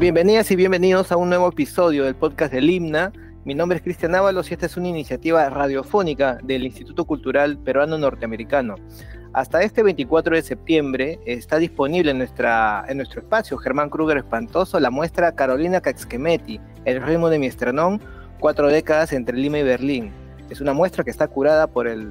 Bienvenidas y bienvenidos a un nuevo episodio del podcast del Himna. Mi nombre es Cristian Ábalos y esta es una iniciativa radiofónica del Instituto Cultural Peruano Norteamericano. Hasta este 24 de septiembre está disponible en, nuestra, en nuestro espacio Germán Kruger Espantoso la muestra Carolina Caxquemeti, El ritmo de mi estrenón, cuatro décadas entre Lima y Berlín. Es una muestra que está curada por el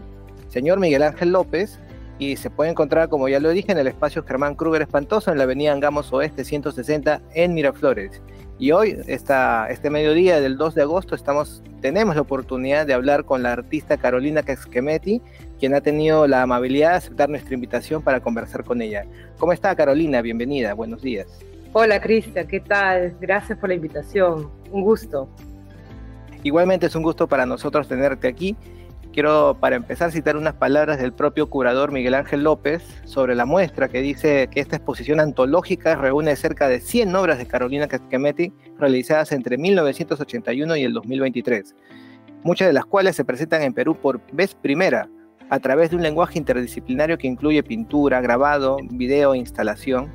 señor Miguel Ángel López y se puede encontrar, como ya lo dije, en el espacio Germán Kruger Espantoso en la avenida Angamos Oeste 160 en Miraflores. Y hoy, esta, este mediodía del 2 de agosto, estamos, tenemos la oportunidad de hablar con la artista Carolina Casquemetti, quien ha tenido la amabilidad de aceptar nuestra invitación para conversar con ella. ¿Cómo está Carolina? Bienvenida, buenos días. Hola Cristian, ¿qué tal? Gracias por la invitación, un gusto. Igualmente es un gusto para nosotros tenerte aquí quiero para empezar citar unas palabras del propio curador Miguel Ángel López sobre la muestra que dice que esta exposición antológica reúne cerca de 100 obras de Carolina Cascametti realizadas entre 1981 y el 2023, muchas de las cuales se presentan en Perú por vez primera a través de un lenguaje interdisciplinario que incluye pintura, grabado, video e instalación.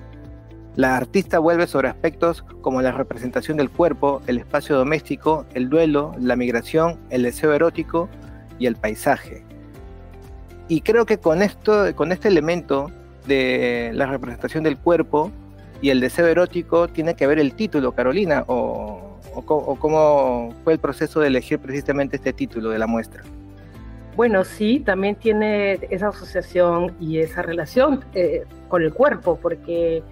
La artista vuelve sobre aspectos como la representación del cuerpo, el espacio doméstico, el duelo, la migración, el deseo erótico, y el paisaje. Y creo que con esto, con este elemento de la representación del cuerpo y el deseo erótico tiene que ver el título, Carolina, o, cómo fue el proceso de elegir precisamente este título de la muestra. Bueno, sí, también tiene esa asociación y esa relación eh, con el cuerpo, porque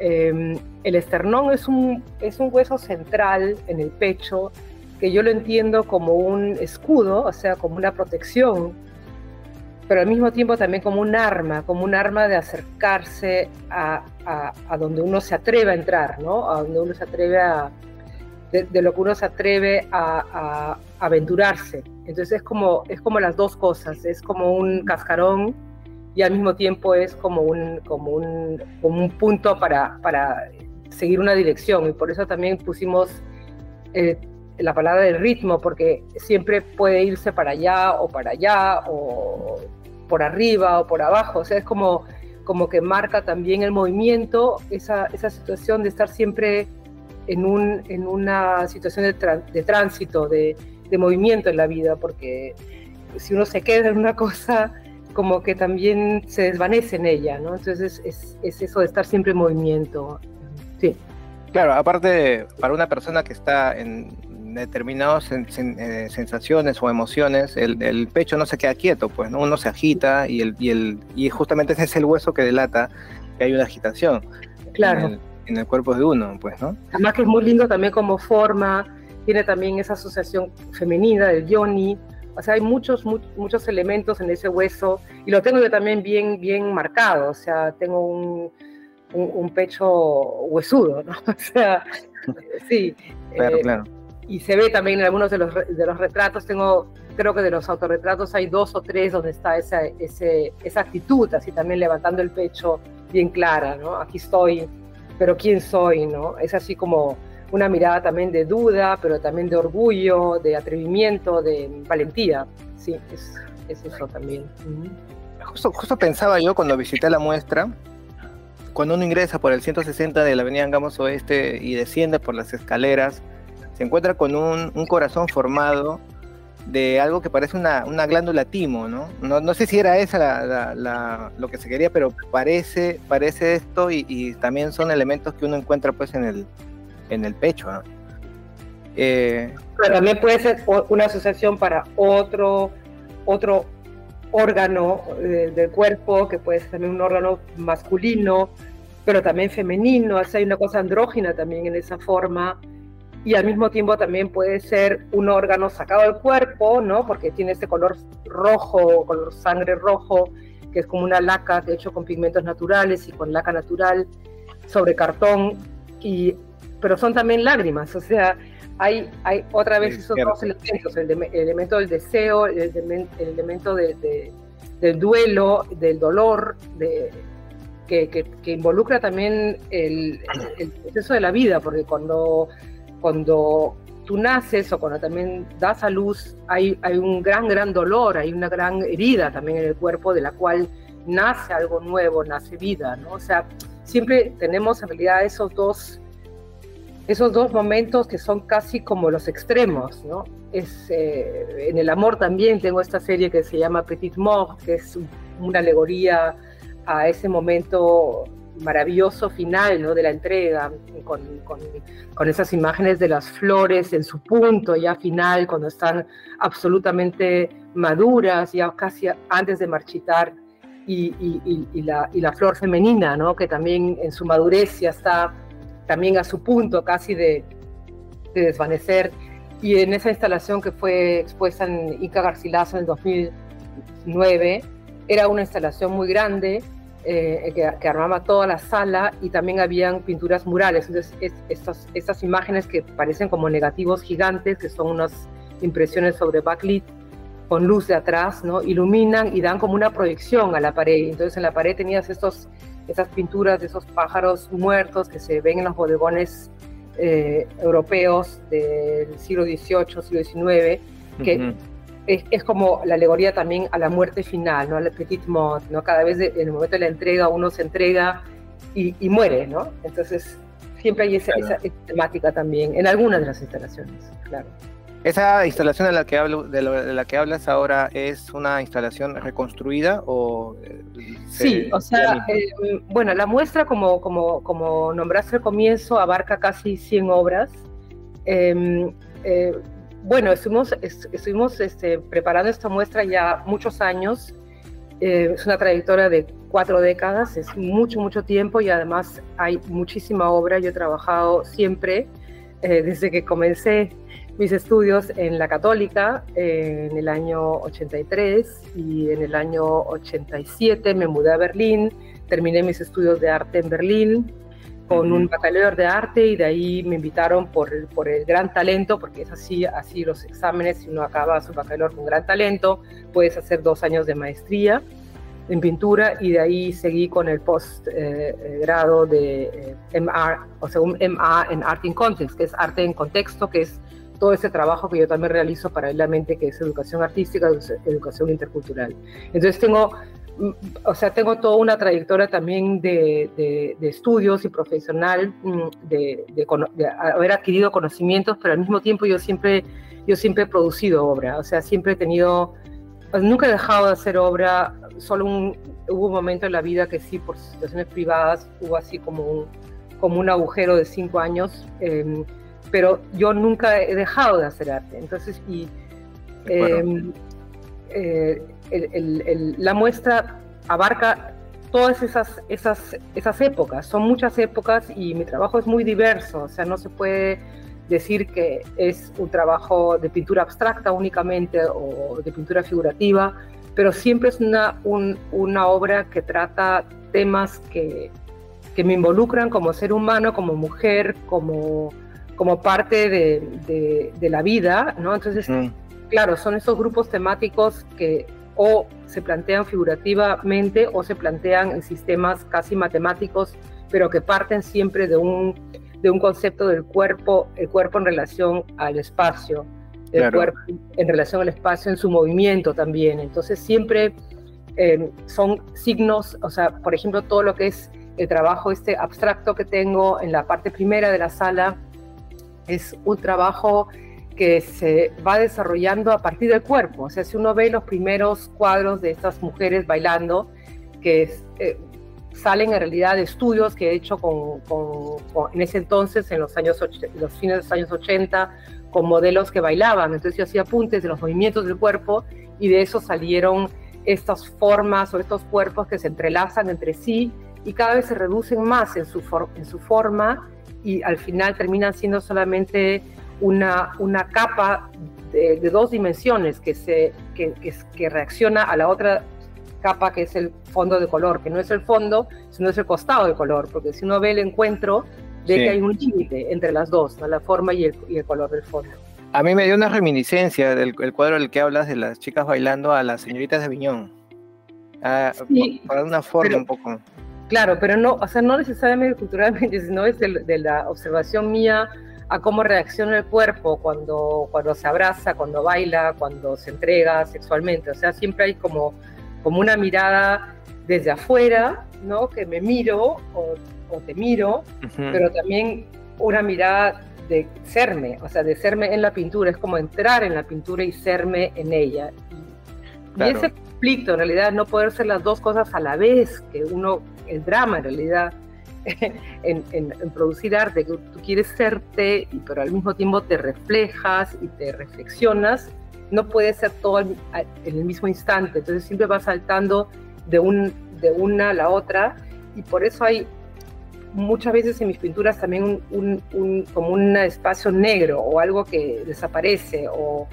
em, el esternón es un, es un hueso central en el pecho que yo lo entiendo como un escudo, o sea, como una protección, pero al mismo tiempo también como un arma, como un arma de acercarse a, a, donde uno se atreve a entrar, ¿no? A donde uno se atreve a, de, lo que uno se atreve a, aventurarse. Entonces es como, es como las dos cosas, es como un cascarón y al mismo tiempo es como un, como un, como un punto para, para seguir una dirección y por eso también pusimos... Eh, la palabra del ritmo, porque siempre puede irse para allá o para allá, o por arriba o por abajo, o sea, es como, como que marca también el movimiento, esa, esa situación de estar siempre en, un, en una situación de, de tránsito, de, de, movimiento en la vida, porque si uno se queda en una cosa, como que también se desvanece en ella, ¿no? Entonces es, es eso de estar siempre en movimiento. Sí. Claro, aparte, para una persona que está en, determinadas eh, sensaciones o emociones, el, pecho no se queda quieto, pues ¿no? uno se agita y, el, y, el, y justamente ese es el hueso que delata que hay una agitación claro. en, el, cuerpo de uno, pues, ¿no? Además que es muy lindo también como forma, tiene también esa asociación femenina del yoni, o sea, hay muchos, muchos elementos en ese hueso y lo tengo yo también bien, bien marcado, o sea, tengo un, un, pecho huesudo, ¿no? O sea, sí. Claro, eh, claro y se ve también en algunos de los, de los retratos, tengo, creo que de los autorretratos hay dos o tres donde está esa, ese, esa actitud, así también levantando el pecho bien clara, ¿no? Aquí estoy, pero ¿quién soy, no? Es así como una mirada también de duda, pero también de orgullo, de atrevimiento, de valentía, sí, es, es eso también. Justo, justo pensaba yo cuando visité la muestra, cuando uno ingresa por el 160 de la avenida Angamos Oeste y desciende por las escaleras, se encuentra con un, corazón formado de algo que parece una, glándula timo, ¿no? ¿no? sé si era esa lo que se quería, pero parece, parece esto y, también son elementos que uno encuentra pues en el, en el pecho, ¿no? Eh, pero también puede ser una asociación para otro, otro órgano eh, del cuerpo, que puede ser también un órgano masculino, pero también femenino, hay una cosa andrógina también en esa forma y al mismo tiempo también puede ser un órgano sacado del cuerpo, ¿no? Porque tiene este color rojo, color sangre rojo, que es como una laca que hecho con pigmentos naturales y con laca natural sobre cartón, y, pero son también lágrimas, o sea, hay, hay otra vez esos dos elementos, el, elemento del deseo, el, elemento del duelo, del dolor, de, que, que, involucra también el, el, proceso de la vida, porque cuando cuando tú naces o cuando también das a luz, hay, un gran, gran dolor, hay una gran herida también en el cuerpo de la cual nace algo nuevo, nace vida, ¿no? O sea, siempre tenemos en realidad esos dos, esos dos momentos que son casi como los extremos, ¿no? Es, eh, en el amor también tengo esta serie que se llama Petit Mort, que es una alegoría a ese momento maravilloso final de la entrega, con, esas imágenes de las flores en su punto ya final, cuando están absolutamente maduras, ya casi antes de marchitar, y, la, flor femenina, ¿no? que también en su madurez ya está también a su punto casi de, de desvanecer. Y en esa instalación que fue expuesta en Inca Garcilaso en el 2009, era una instalación muy grande eh, que, armaba toda la sala y también habían pinturas murales. Entonces, estas, estas imágenes que parecen como negativos gigantes, que son unas impresiones sobre backlit con luz de atrás, ¿no? iluminan y dan como una proyección a la pared. Entonces, en la pared tenías estos, estas pinturas de esos pájaros muertos que se ven en los bodegones eh, europeos del siglo XVIII, siglo XIX, que es, como la alegoría también a la muerte final, ¿no? Al petit mort, ¿no? Cada vez en el momento de la entrega uno se entrega y, muere, ¿no? Entonces siempre hay esa, temática también en algunas de las instalaciones, claro. ¿Esa instalación de la que hablo, de, la que hablas ahora es una instalación reconstruida o eh, sí, o sea, eh, bueno, la muestra como como como nombraste al comienzo abarca casi 100 obras. Em, eh, bueno, estuvimos, estuvimos este, preparando esta muestra ya muchos años. Eh, es una trayectoria de cuatro décadas, es mucho, mucho tiempo y además hay muchísima obra. Yo he trabajado siempre, eh, desde que comencé mis estudios en la Católica eh, en el año 83 y en el año 87 me mudé a Berlín, terminé mis estudios de arte en Berlín con un bacalaureado de arte y de ahí me invitaron por el, por el gran talento, porque es así, así los exámenes, si uno acaba su bacalaureado con gran talento, puedes hacer dos años de maestría en pintura y de ahí seguí con el postgrado eh, de eh, MA, o sea, un MA en Art in Context, que es arte en contexto, que es todo ese trabajo que yo también realizo paralelamente, que es educación artística, educación intercultural. Entonces tengo o sea, tengo toda una trayectoria también de, estudios y profesional, mm, de, haber adquirido conocimientos, pero al mismo tiempo yo siempre, yo siempre he producido obra, o sea, siempre he tenido, pues, nunca he dejado de hacer obra, solo un, hubo un momento en la vida que sí, por situaciones privadas, hubo así como un, como un agujero de cinco años, em, pero yo nunca he dejado de hacer arte, entonces, y... Em, eh, la muestra abarca todas esas, esas, esas épocas, son muchas épocas y mi trabajo es muy diverso, o sea, no se puede decir que es un trabajo de pintura abstracta únicamente o de pintura figurativa, pero siempre es una, una obra que trata temas que, que, me involucran como ser humano, como mujer, como, como parte de, de, la vida, ¿no? Entonces, mm. claro, son esos grupos temáticos que o se plantean figurativamente o se plantean en sistemas casi matemáticos, pero que parten siempre de un, de un concepto del cuerpo, el cuerpo en relación al espacio, el cuerpo en relación al espacio en su movimiento también. Entonces siempre eh, son signos, o sea, por ejemplo, todo lo que es el trabajo este abstracto que tengo en la parte primera de la sala es un trabajo que se va desarrollando a partir del cuerpo. O sea, si uno ve los primeros cuadros de estas mujeres bailando, que eh, salen en realidad de estudios que he hecho con, en ese entonces, en los, años, los fines de los años 80, con modelos que bailaban. Entonces yo hacía apuntes de los movimientos del cuerpo y de eso salieron estas formas o estos cuerpos que se entrelazan entre sí y cada vez se reducen más en su, en su forma y al final terminan siendo solamente una, una capa de, dos dimensiones que, se, que, que, reacciona a la otra capa que es el fondo de color, que no es el fondo, sino es el costado de color, porque si uno ve el encuentro, ve que hay un límite entre las dos, la forma y el, y el, color del fondo. A mí me dio una reminiscencia del el cuadro del que hablas de las chicas bailando a las señoritas de Viñón. Ah, para una forma un poco. Claro, pero no, o sea, no necesariamente culturalmente, sino es de la observación mía a cómo reacciona el cuerpo cuando, cuando se abraza, cuando baila, cuando se entrega sexualmente. O sea, siempre hay como, como una mirada desde afuera, ¿no? Que me miro o, te miro, pero también una mirada de serme, o sea, de serme en la pintura, es como entrar en la pintura y serme en ella. Y, ese conflicto, en realidad, no poder ser las dos cosas a la vez, que uno, el drama en realidad, en, producir arte, que tú quieres serte, pero al mismo tiempo te reflejas y te reflexionas, no puede ser todo en el mismo instante, entonces siempre va saltando de, un, de una a la otra y por eso hay muchas veces en mis pinturas también un, como un espacio negro o algo que desaparece o,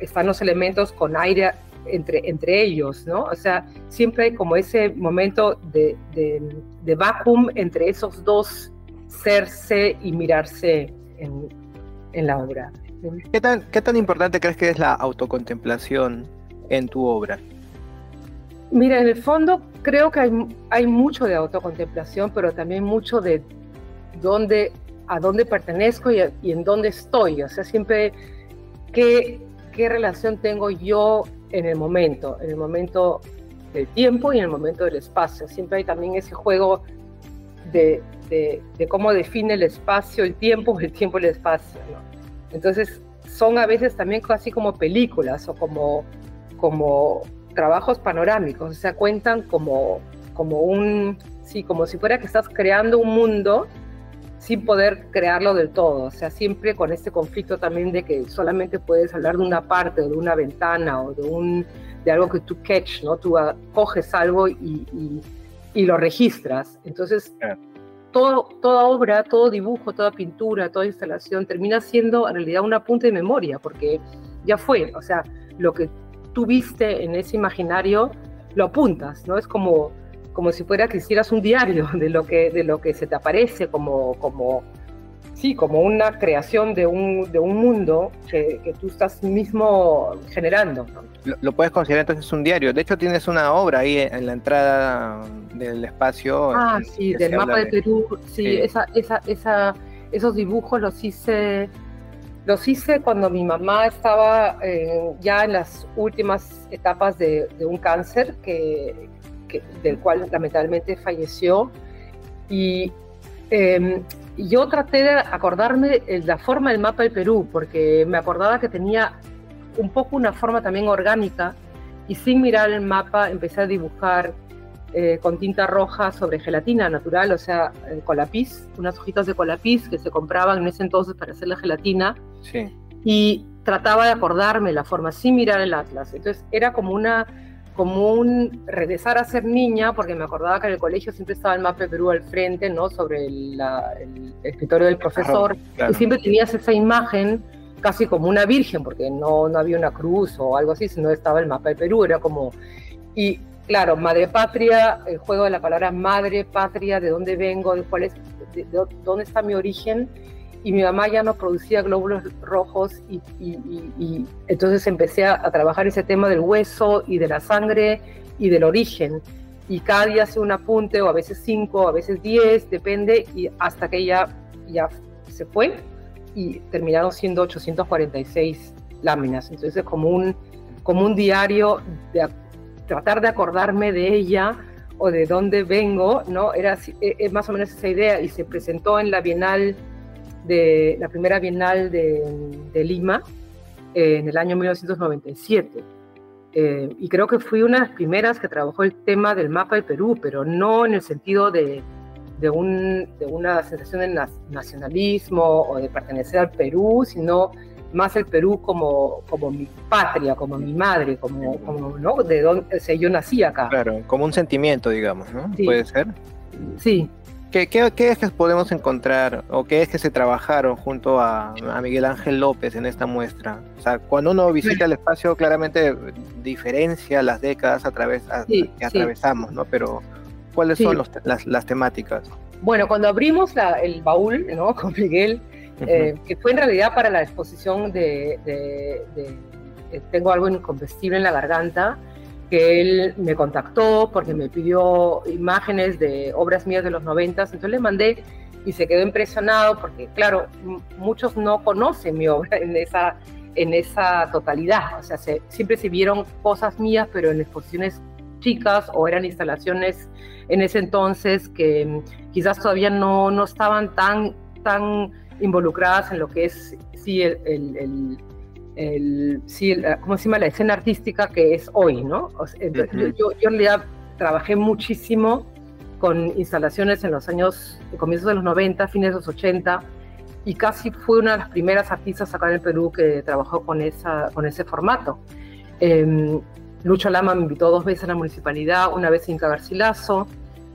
están los elementos con aire entre, entre ellos, ¿no? O sea, siempre hay como ese momento de, de, de vacuum entre esos dos serse y mirarse en, en la obra. ¿Qué tan, ¿Qué tan importante crees que es la autocontemplación en tu obra? Mira, en el fondo creo que hay, hay mucho de autocontemplación, pero también mucho de dónde, a dónde pertenezco y, en dónde estoy. O sea, siempre qué, qué relación tengo yo en el momento, en el momento del tiempo y en el momento del espacio. Siempre hay también ese juego de, de, de cómo define el espacio, el tiempo, el tiempo, el espacio. ¿no? Entonces, son a veces también casi como películas o como, como trabajos panorámicos, o sea, cuentan como, como un, sí, como si fuera que estás creando un mundo sin poder crearlo del todo, o sea, siempre con este conflicto también de que solamente puedes hablar de una parte o de una ventana o de, un, de algo que tú catch, ¿no? Tú coges algo y, y, lo registras. Entonces, todo, toda obra, todo dibujo, toda pintura, toda instalación termina siendo en realidad un apunte de memoria, porque ya fue, o sea, lo que tú viste en ese imaginario, lo apuntas, ¿no? Es como, como si fuera que hicieras un diario de lo que, de lo que se te aparece como, como, sí, como una creación de un, de un mundo que, que tú estás mismo generando. Lo, puedes considerar entonces un diario. De hecho, tienes una obra ahí en la entrada del espacio. Ah, sí, del mapa de, Perú. Sí, Esa, esa, esa, esos dibujos los hice los hice cuando mi mamá estaba eh, ya en las últimas etapas de, un cáncer que, del cual lamentablemente falleció. Y em, yo traté de acordarme la forma del mapa del Perú, porque me acordaba que tenía un poco una forma también orgánica y sin mirar el mapa empecé a dibujar eh, con tinta roja sobre gelatina natural, o sea, eh, colapis, unas hojitas de colapis que se compraban en ese entonces para hacer la gelatina. Sí. Y trataba de acordarme la forma sin mirar el atlas. Entonces era como una como un regresar a ser niña, porque me acordaba que en el colegio siempre estaba el mapa de Perú al frente, ¿no? Sobre el escritorio del profesor, y siempre tenías esa imagen casi como una virgen, porque no, no había una cruz o algo así, sino estaba el mapa de Perú, era como... Y claro, madre patria, el juego de la palabra madre patria, de dónde vengo, de cuál es, de, dónde está mi origen. Y mi mamá ya no producía glóbulos rojos y, y, entonces empecé a, trabajar ese tema del hueso y de la sangre y del origen. Y cada día hace un apunte, o a veces cinco, a veces diez, depende, y hasta que ella ya se fue y terminaron siendo 846 láminas. Entonces es como un, como un diario de, tratar de acordarme de ella o de dónde vengo, ¿no? Era e, es más o menos esa idea y se presentó en la Bienal de la primera Bienal de, Lima eh, en el año 1997. Eh, y creo que fui una de las primeras que trabajó el tema del mapa de Perú, pero no en el sentido de, de, un, de una sensación de nacionalismo o de pertenecer al Perú, sino más el Perú como, como mi patria, como mi madre, como, como ¿no? De donde yo nací acá. Claro, como un sentimiento, digamos, ¿no? ¿Puede ser? Sí. ¿Qué, ¿Qué, qué, es que podemos encontrar o qué es que se trabajaron junto a, a, Miguel Ángel López en esta muestra? O sea, cuando uno visita el espacio, claramente diferencia las décadas a través que atravesamos, ¿no? Pero, ¿cuáles son los, las, las, temáticas? Bueno, cuando abrimos la, el baúl, ¿no? Con Miguel, eh, que fue en realidad para la exposición de, Tengo algo incombustible en la garganta, que él me contactó porque me pidió imágenes de obras mías de los noventas, entonces le mandé y se quedó impresionado porque, claro, muchos no conocen mi obra en esa, en esa totalidad, o sea, siempre se vieron cosas mías, pero en exposiciones chicas o eran instalaciones en ese entonces que quizás todavía no, no estaban tan tan involucradas en lo que es sí, el, el, el, sí, ¿cómo se llama? la escena artística que es hoy, ¿no? yo, yo, en realidad trabajé muchísimo con instalaciones en los años, comienzos de los 90, fines de los 80, y casi fue una de las primeras artistas acá en el Perú que trabajó con, esa, con ese formato. Eh, Lucho Lama me invitó dos veces a la municipalidad, una vez en Cagarcilazo,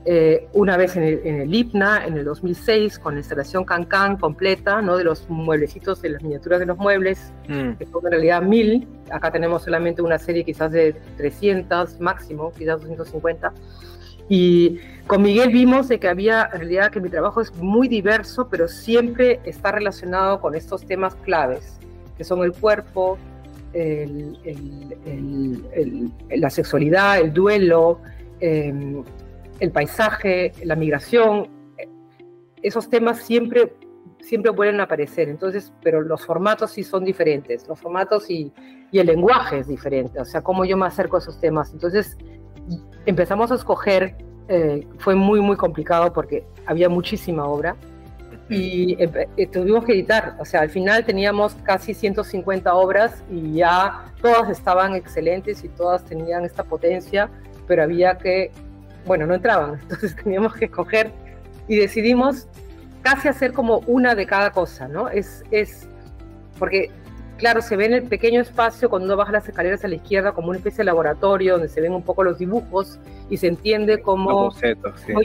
eh, una vez en el, en IPNA en el 2006 con la instalación Cancán completa, ¿no? de los mueblecitos, de las miniaturas de los muebles, mm. que son en realidad mil. Acá tenemos solamente una serie quizás de 300 máximo, quizás 250. Y con Miguel vimos de que había, en realidad, que mi trabajo es muy diverso, pero siempre está relacionado con estos temas claves, que son el cuerpo, la sexualidad, el duelo, em, el paisaje, la migración. Esos temas siempre, siempre vuelven a aparecer, entonces, pero los formatos sí son diferentes, los formatos y, el lenguaje es diferente, o sea, cómo yo me acerco a esos temas. Entonces, empezamos a escoger, eh, fue muy, muy complicado porque había muchísima obra y eh, tuvimos que editar, o sea, al final teníamos casi 150 obras y ya todas estaban excelentes y todas tenían esta potencia, pero había que, bueno, no entraban, entonces teníamos que escoger y decidimos casi hacer como una de cada cosa, ¿no? Es, es porque claro, se ve en el pequeño espacio cuando uno baja las escaleras a la izquierda como una especie de laboratorio donde se ven un poco los dibujos y se entiende cómo,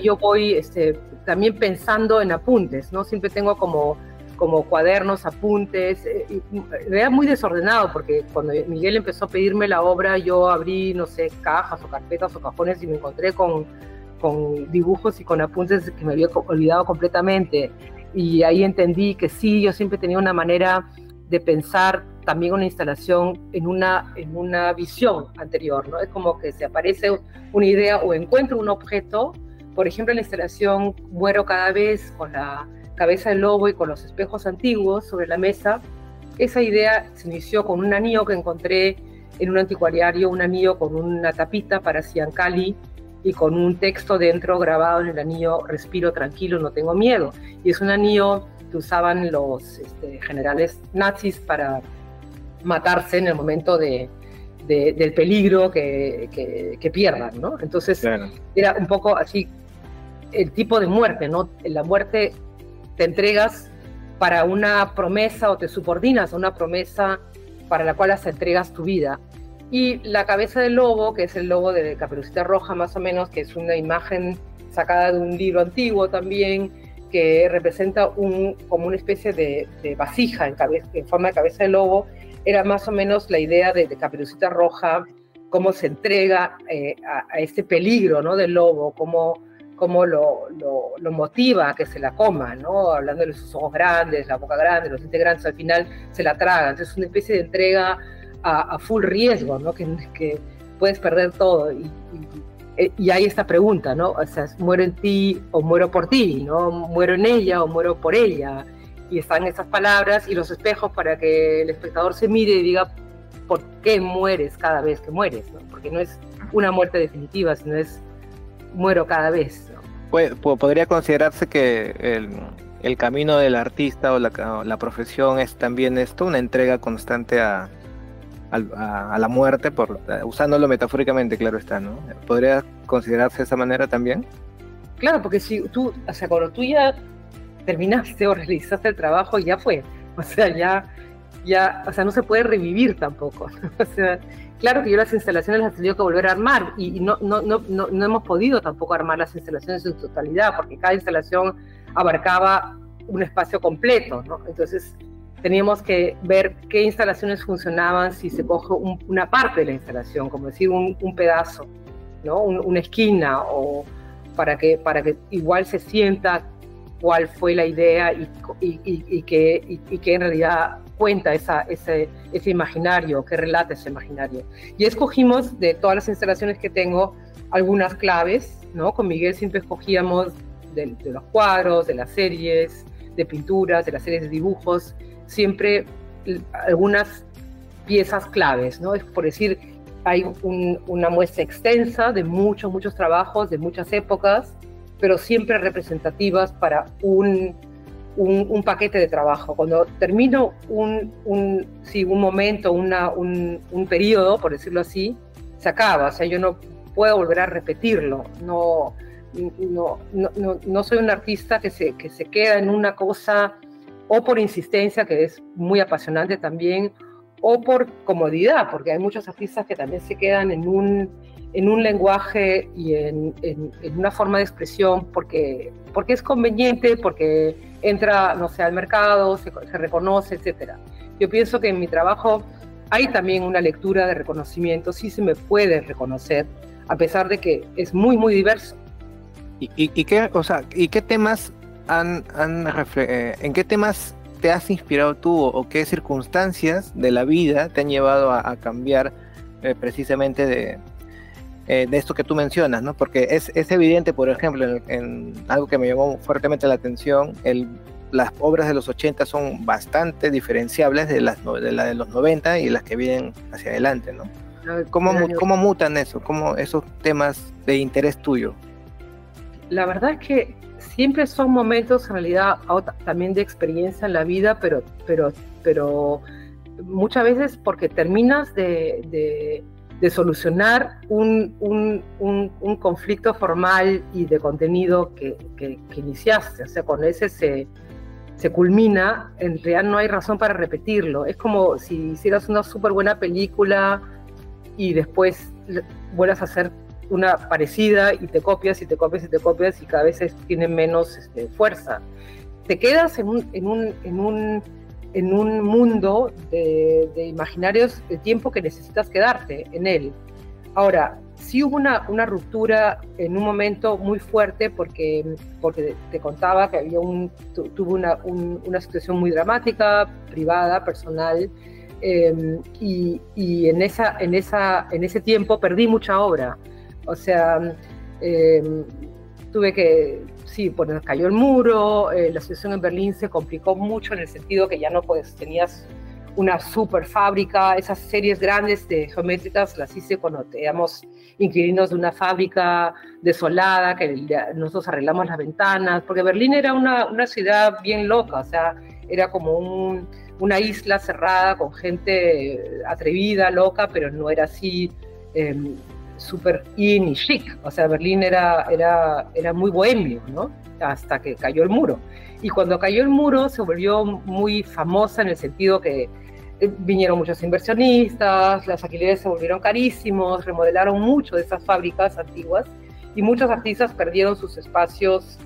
yo voy este, también pensando en apuntes, ¿no? Siempre tengo como, como cuadernos, apuntes, eh, era muy desordenado porque cuando Miguel empezó a pedirme la obra yo abrí, no sé, cajas o carpetas o cajones y me encontré con, con dibujos y con apuntes que me había olvidado completamente. Y ahí entendí que sí, yo siempre tenía una manera de pensar también una instalación en una, en una visión anterior, ¿no? Es como que se aparece una idea o encuentro un objeto, por ejemplo, en la instalación Muero cada vez con la cabeza del lobo y con los espejos antiguos sobre la mesa, esa idea se inició con un anillo que encontré en un anticuariario, un anillo con una tapita para Ciancali y con un texto dentro grabado en el anillo, respiro tranquilo, no tengo miedo. Y es un anillo que usaban los este, generales nazis para matarse en el momento de, del peligro que, que, pierdan, ¿no? Entonces era un poco así el tipo de muerte, ¿no? La muerte te entregas para una promesa o te subordinas a una promesa para la cual hasta entregas tu vida. Y la cabeza del lobo, que es el lobo de Caperucita Roja más o menos, que es una imagen sacada de un libro antiguo también, que representa como una especie de, vasija en, forma de cabeza de lobo, era más o menos la idea de, Caperucita Roja, cómo se entrega eh, a, este peligro ¿no? del lobo, cómo, cómo lo, lo, motiva a que se la coma, ¿no? hablando de sus ojos grandes, la boca grande, los dientes grandes, al final se la tragan. Entonces es una especie de entrega a, full riesgo, ¿no? que, que puedes perder todo. y eh, y hay esta pregunta, ¿no? O sea, muero en ti o muero por ti, ¿no? Muero en ella o muero por ella. Y están esas palabras y los espejos para que el espectador se mire y diga por qué mueres cada vez que mueres, ¿no? Porque no es una muerte definitiva, sino es muero cada vez. ¿no? podría considerarse que el, el, camino del artista o la, la profesión es también esto, una entrega constante a, a, la muerte, por, usándolo metafóricamente, claro está, ¿no? ¿Podría considerarse de esa manera también? Claro, porque si tú, o sea, cuando tú ya terminaste o realizaste el trabajo, ya fue. O sea, ya, ya, o sea, no se puede revivir tampoco. O sea, claro que yo las instalaciones las he tenido que volver a armar y, no, no, no, no, hemos podido tampoco armar las instalaciones en su totalidad, porque cada instalación abarcaba un espacio completo, ¿no? Entonces, teníamos que ver qué instalaciones funcionaban si se coge una parte de la instalación, como decir un, pedazo, ¿no? una esquina, o para que, para que igual se sienta cuál fue la idea y, y, que, y, que en realidad cuenta ese, ese imaginario, que relata ese imaginario. Y escogimos de todas las instalaciones que tengo algunas claves, ¿no? Con Miguel siempre escogíamos de los cuadros, de las series, de pinturas, de las series de dibujos, siempre algunas piezas claves, ¿no? Es por decir, hay una muestra extensa de muchos, muchos trabajos de muchas épocas, pero siempre representativas para un, un, paquete de trabajo. Cuando termino un, un, sí, un momento, una, un, un periodo, por decirlo así, se acaba. O sea, yo no puedo volver a repetirlo. No, no, no, no, soy un artista que se, que se queda en una cosa o por insistencia, que es muy apasionante también, o por comodidad, porque hay muchos artistas que también se quedan en un, en un lenguaje y en, en, una forma de expresión porque, porque es conveniente, porque entra, no sé, al mercado, se, se reconoce, etc. Yo pienso que en mi trabajo hay también una lectura de reconocimiento, sí se me puede reconocer, a pesar de que es muy, muy diverso. ¿Y, y, qué, o sea, ¿y qué temas han, han eh, en qué temas te has inspirado tú o, qué circunstancias de la vida te han llevado a, cambiar eh, precisamente de, eh, de esto que tú mencionas, ¿no? Porque es, es evidente, por ejemplo, en, algo que me llamó fuertemente la atención, el, las obras de los 80 son bastante diferenciables de las de, la de los 90 y las que vienen hacia adelante, ¿no? ¿Cómo, ¿Cómo mutan eso? ¿Cómo esos temas de interés tuyo? La verdad es que siempre son momentos en realidad también de experiencia en la vida, pero, pero, pero muchas veces porque terminas de, de, solucionar un, un, un, conflicto formal y de contenido que, que, iniciaste. O sea, cuando ese se, se culmina, en realidad no hay razón para repetirlo. Es como si hicieras una súper buena película y después vuelvas a hacer una parecida y te copias y te copias y te copias y cada vez tiene menos este, fuerza. Te quedas en un, en un, en un mundo de, imaginarios de tiempo que necesitas quedarte en él. Ahora, sí hubo una, ruptura en un momento muy fuerte porque, porque te contaba que había un, tuvo una, una situación muy dramática, privada, personal, em, y, y, en, esa, en, esa, en ese tiempo perdí mucha obra. O sea, em, tuve que, sí, pues cayó el muro, eh, la situación en Berlín se complicó mucho en el sentido que ya no pues, tenías una super fábrica, esas series grandes de geométricas las hice cuando éramos inquilinos de una fábrica desolada, que nosotros arreglamos las ventanas, porque Berlín era una, una ciudad bien loca, o sea, era como un, una isla cerrada con gente atrevida, loca, pero no era así em, súper in y chic. O sea, Berlín era, era, era muy bohemio, ¿no? Hasta que cayó el muro. Y cuando cayó el muro se volvió muy famosa en el sentido que eh, vinieron muchos inversionistas, los alquileres se volvieron carísimos, remodelaron mucho de esas fábricas antiguas y muchos artistas perdieron sus espacios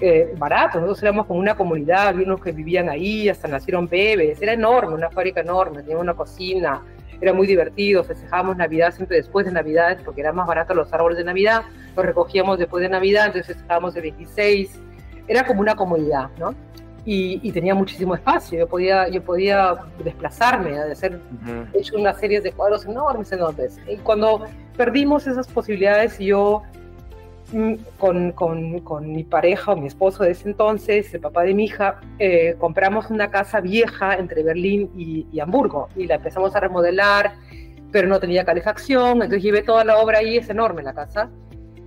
eh, baratos. Nosotros éramos como una comunidad, había unos que vivían ahí, hasta nacieron bebés, era enorme, una fábrica enorme, tenía una cocina, era muy divertido, festejábamos Navidad siempre después de Navidad, porque eran más baratos los árboles de Navidad, los recogíamos después de Navidad, entonces festejábamos el 26, era como una comunidad, ¿no? Y, tenía muchísimo espacio, yo podía, yo podía desplazarme, de hacer, hecho una serie de cuadros enormes, enormes. Y cuando perdimos esas posibilidades, yo con, con, con, mi pareja o mi esposo de ese entonces, el papá de mi hija, eh, compramos una casa vieja entre Berlín y, Hamburgo y la empezamos a remodelar, pero no tenía calefacción, entonces llevé toda la obra ahí, es enorme la casa,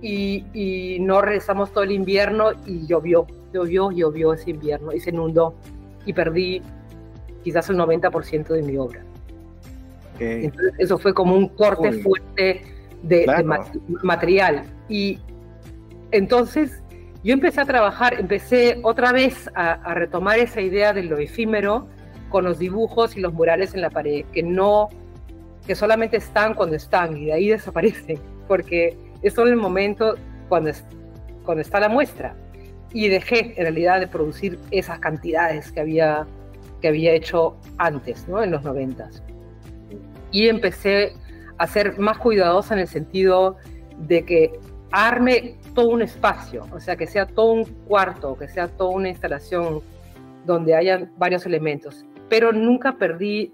y, y no regresamos todo el invierno y llovió, llovió, llovió ese invierno y se inundó y perdí quizás el 90% de mi obra. Entonces, eso fue como un corte fuerte de, de material. Y, entonces, yo empecé a trabajar, empecé otra vez a, retomar esa idea de lo efímero con los dibujos y los murales en la pared, que no, que solamente están cuando están y de ahí desaparecen, porque es solo el momento cuando, cuando está la muestra. Y dejé en realidad de producir esas cantidades que había, que había hecho antes, ¿no? en los noventas. Y empecé a ser más cuidadosa en el sentido de que arme todo un espacio, o sea, que sea todo un cuarto, que sea toda una instalación donde hayan varios elementos, pero nunca perdí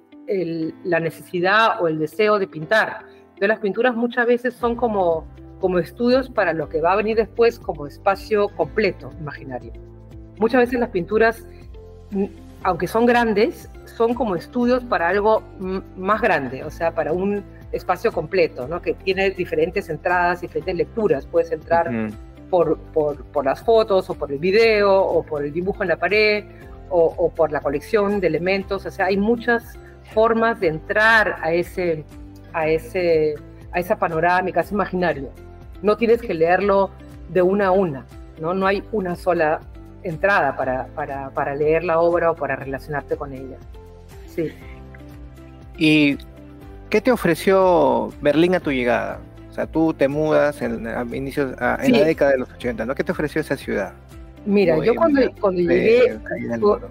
la necesidad o el deseo de pintar. Entonces las pinturas muchas veces son como, como estudios para lo que va a venir después como espacio completo, imaginario. Muchas veces las pinturas, aunque son grandes, son como estudios para algo más grande, o sea, para un espacio completo, ¿no? que tiene diferentes entradas, diferentes lecturas. Puedes entrar por, por, por, las fotos o por el video o por el dibujo en la pared o, por la colección de elementos, o sea, hay muchas formas de entrar a ese, a ese, a esa panorámica, a ese imaginario. No tienes que leerlo de una a una, ¿no? No hay una sola entrada para, para, para leer la obra o para relacionarte con ella. Sí. ¿Y qué te ofreció Berlín a tu llegada? O sea, tú te mudas en, inicios, en la década de los 80, ¿no? ¿Qué te ofreció esa ciudad? Mira, yo cuando, cuando llegué,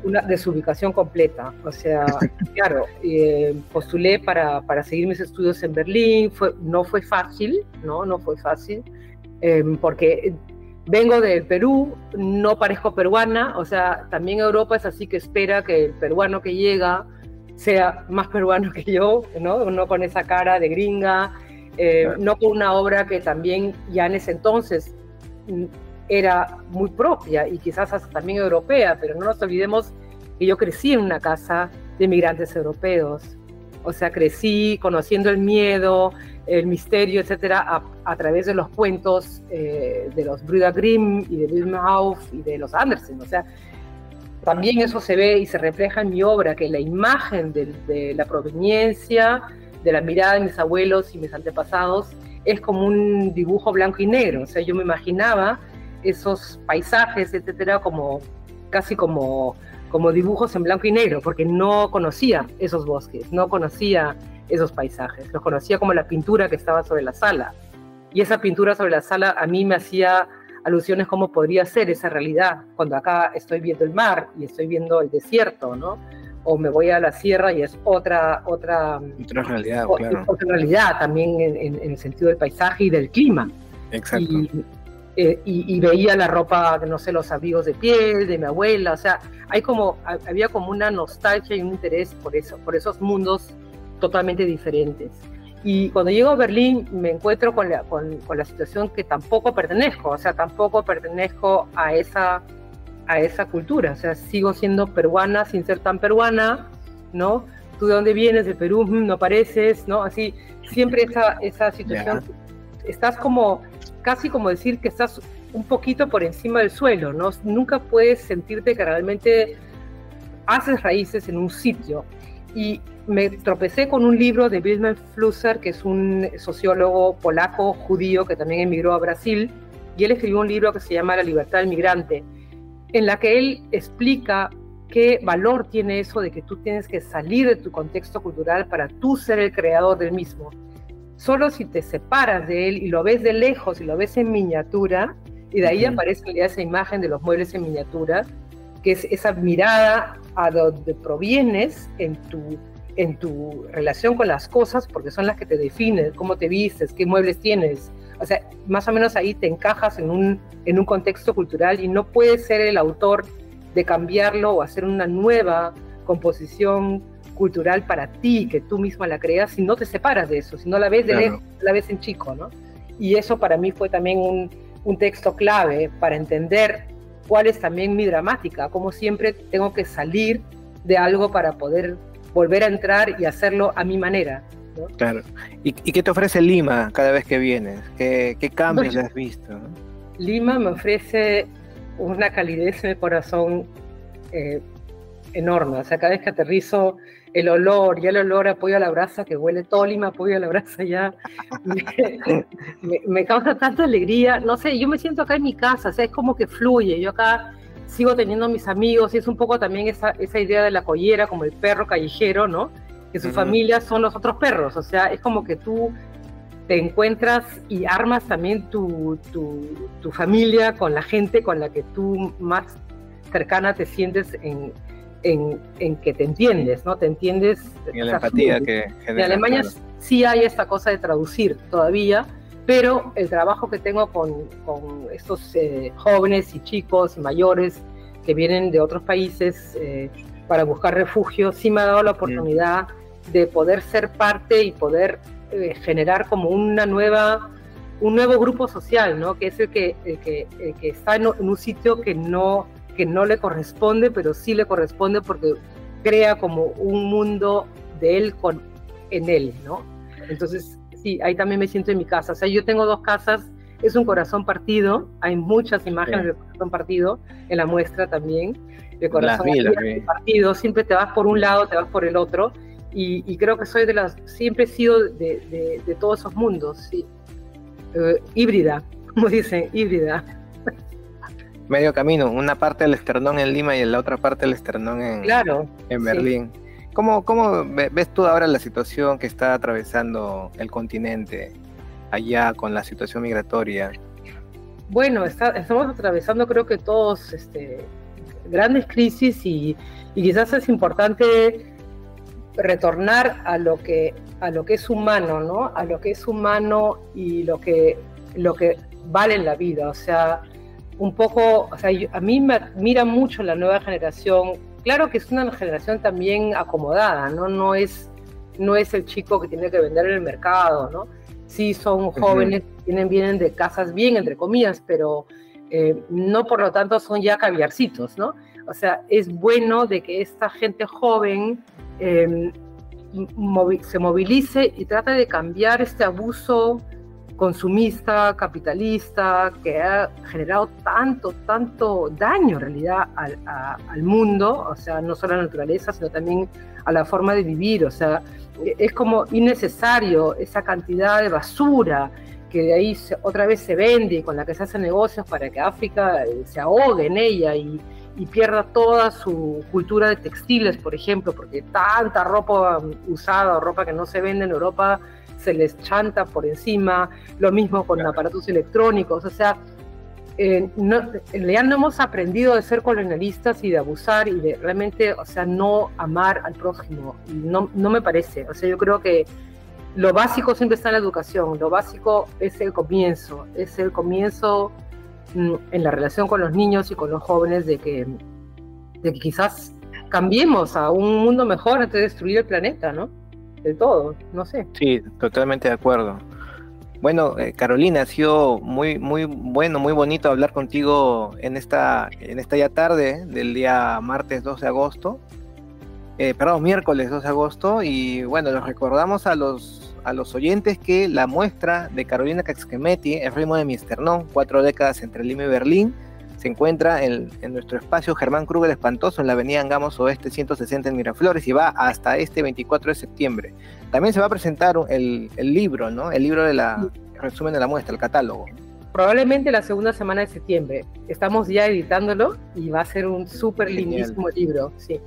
una desubicación completa. O sea, claro, eh, postulé para, para, seguir mis estudios en Berlín. Fue, no fue fácil, ¿no? No fue fácil, em, porque vengo del Perú, no parezco peruana. O sea, también Europa es así que espera que el peruano que llega sea más peruano que yo, ¿no? No con esa cara de gringa, eh, no con una obra que también ya en ese entonces era muy propia y quizás hasta también europea, pero no nos olvidemos que yo crecí en una casa de migrantes europeos. O sea, crecí conociendo el miedo, el misterio, etcétera, a, través de los cuentos eh, de los Brüder Grimm y de Wilhelm Hauff y de los Andersen. O sea, también eso se ve y se refleja en mi obra, que la imagen de, la proveniencia, de la mirada de mis abuelos y mis antepasados, es como un dibujo blanco y negro. O sea, yo me imaginaba esos paisajes, etcétera, como casi como, como dibujos en blanco y negro, porque no conocía esos bosques, no conocía esos paisajes, los conocía como la pintura que estaba sobre la sala. Y esa pintura sobre la sala a mí me hacía alusiones cómo podría ser esa realidad, cuando acá estoy viendo el mar y estoy viendo el desierto, ¿no? O me voy a la sierra y es otra otra otra realidad, claro. Otra realidad también en, el sentido del paisaje y del clima. Exacto. Eh, y, veía la ropa, no sé, los abrigos de piel de mi abuela, o sea, hay como, había como una nostalgia y un interés por eso, por esos mundos totalmente diferentes. Y cuando llego a Berlín me encuentro con la, con, con la situación que tampoco pertenezco, o sea, tampoco pertenezco a esa, a esa cultura, o sea, sigo siendo peruana sin ser tan peruana, ¿no? ¿Tú de dónde vienes? De Perú, mm, no pareces, ¿no? Así, siempre esa, esa situación, estás como casi como decir que estás un poquito por encima del suelo, ¿no? Nunca puedes sentirte que realmente haces raíces en un sitio. Y me tropecé con un libro de Wilhelm Flusser, que es un sociólogo polaco judío que también emigró a Brasil, y él escribió un libro que se llama La libertad del migrante, en la que él explica qué valor tiene eso de que tú tienes que salir de tu contexto cultural para tú ser el creador del mismo. Solo si te separas de él y lo ves de lejos y lo ves en miniatura, y de ahí aparece esa imagen de los muebles en miniatura, que es esa mirada a donde provienes en tu, en tu relación con las cosas, porque son las que te definen, cómo te vistes, qué muebles tienes. O sea, más o menos ahí te encajas en un, en un contexto cultural y no puedes ser el autor de cambiarlo o hacer una nueva composición cultural para ti, que tú misma la creas, si no te separas de eso, si no la ves de lejos, la ves en chico, ¿no? Y eso para mí fue también un, un texto clave para entender cuál es también mi dramática, como siempre tengo que salir de algo para poder volver a entrar y hacerlo a mi manera. ¿no? Claro. ¿Y, qué te ofrece Lima cada vez que vienes? ¿Qué, qué cambios has visto? Lima me ofrece una calidez en el corazón eh, enorme. O sea, cada vez que aterrizo el olor, ya el olor a pollo a la brasa, que huele todo Lima pollo a la brasa ya, me, causa tanta alegría. No sé, yo me siento acá en mi casa, o sea, es como que fluye. Yo acá sigo teniendo mis amigos y es un poco también esa, esa idea de la collera, como el perro callejero, ¿no? Que su familia son los otros perros, o sea, es como que tú te encuentras y armas también tu, tu, tu familia con la gente con la que tú más cercana te sientes en, en, que te entiendes, ¿no? Te entiendes. En la empatía que En Alemania sí hay esta cosa de traducir todavía, pero el trabajo que tengo con, con estos eh, jóvenes y chicos y mayores que vienen de otros países eh, para buscar refugio, sí me ha dado la oportunidad de poder ser parte y poder eh, generar como una nueva un nuevo grupo social, ¿no? Que es el que, el que, el que está en un sitio que no que no le corresponde, pero sí le corresponde porque crea como un mundo de él con, en él, ¿no? Entonces, sí, ahí también me siento en mi casa. O sea, yo tengo dos casas es un corazón partido, hay muchas imágenes de corazón partido en la muestra también, de corazón partido, siempre te vas por un lado, te vas por el otro, y, creo que soy de las, siempre he sido de, de, todos esos mundos, sí. Eh, híbrida, como dicen, híbrida. Medio camino, una parte del esternón en Lima y la otra parte del esternón en, claro, en Berlín. ¿Cómo, ¿Cómo ves tú ahora la situación que está atravesando el continente allá con la situación migratoria? Bueno, estamos atravesando creo que todos este, grandes crisis y, y, quizás es importante retornar a lo que a lo que es humano, ¿no? A lo que es humano y lo que lo que vale en la vida, o sea, un poco, o sea, a mí me admira mucho la nueva generación. Claro que es una generación también acomodada, ¿no? No es no es el chico que tiene que vender en el mercado, ¿no? Sí son jóvenes, tienen, vienen de casas bien, entre comillas, pero eh, no por lo tanto son ya caviarcitos, ¿no? O sea, es bueno de que esta gente joven Em, se movilice y trata de cambiar este abuso consumista, capitalista, que ha generado tanto, tanto daño en realidad al, mundo, o sea, no solo a la naturaleza, sino también a la forma de vivir, o sea, es como innecesario esa cantidad de basura que de ahí otra vez se vende y con la que se hacen negocios para que África eh, se ahogue en ella y, y pierda toda su cultura de textiles, por ejemplo, porque tanta ropa usada o ropa que no se vende en Europa se les chanta por encima, lo mismo con aparatos electrónicos, o sea, eh, no, ya no hemos aprendido de ser colonialistas y de abusar y de realmente, o sea, no amar al prójimo, no, no me parece, o sea, yo creo que lo básico siempre está en la educación, lo básico es el comienzo, es el comienzo Mm, en la relación con los niños y con los jóvenes de que, de que quizás cambiemos a un mundo mejor antes de destruir el planeta, ¿no? De todo, no sé. Sí, totalmente de acuerdo. Bueno, eh, Carolina, ha sido muy, muy bueno, muy bonito hablar contigo en esta, en esta ya tarde del día martes 2 de agosto. Eh, perdón, miércoles 2 de agosto. Y bueno, los recordamos a los a los oyentes que la muestra de Carolina Caxquemetti, El ritmo de mi esternón, cuatro décadas entre Lima y Berlín, se encuentra en, nuestro espacio Germán Kruger Espantoso en la avenida Angamos Oeste 160 en Miraflores y va hasta este 24 de septiembre. También se va a presentar el, libro, ¿no? El libro de la resumen de la muestra, el catálogo. Probablemente la segunda semana de septiembre. Estamos ya editándolo y va a ser un súper lindísimo libro, sí.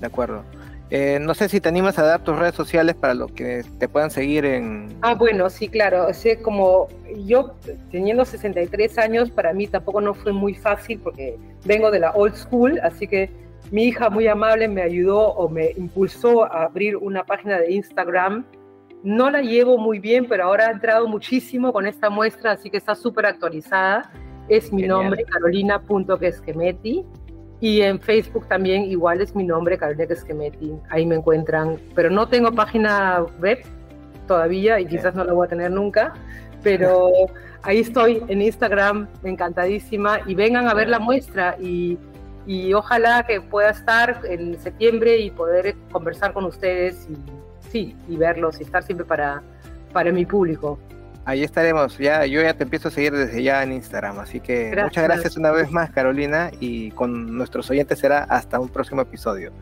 De acuerdo. Eh, no sé si te animas a dar tus redes sociales para los que te puedan seguir en... Ah, bueno, sí, claro. O sea, como yo teniendo 63 años, para mí tampoco no fue muy fácil porque vengo de la old school, así que mi hija muy amable me ayudó o me impulsó a abrir una página de Instagram. No la llevo muy bien, pero ahora ha entrado muchísimo con esta muestra, así que está súper actualizada. Es mi nombre, carolina.quesquemeti. Y en Facebook también igual es mi nombre, Carolina Esquemeti, ahí me encuentran. Pero no tengo página web todavía y quizás no la voy a tener nunca, pero ahí estoy en Instagram, encantadísima. Y vengan a ver la muestra y, y ojalá que pueda estar en septiembre y poder conversar con ustedes y, sí, y verlos y estar siempre para, para mi público. Ahí estaremos, ya, yo ya te empiezo a seguir desde ya en Instagram, así que muchas gracias una vez más Carolina y con nuestros oyentes será hasta un próximo episodio.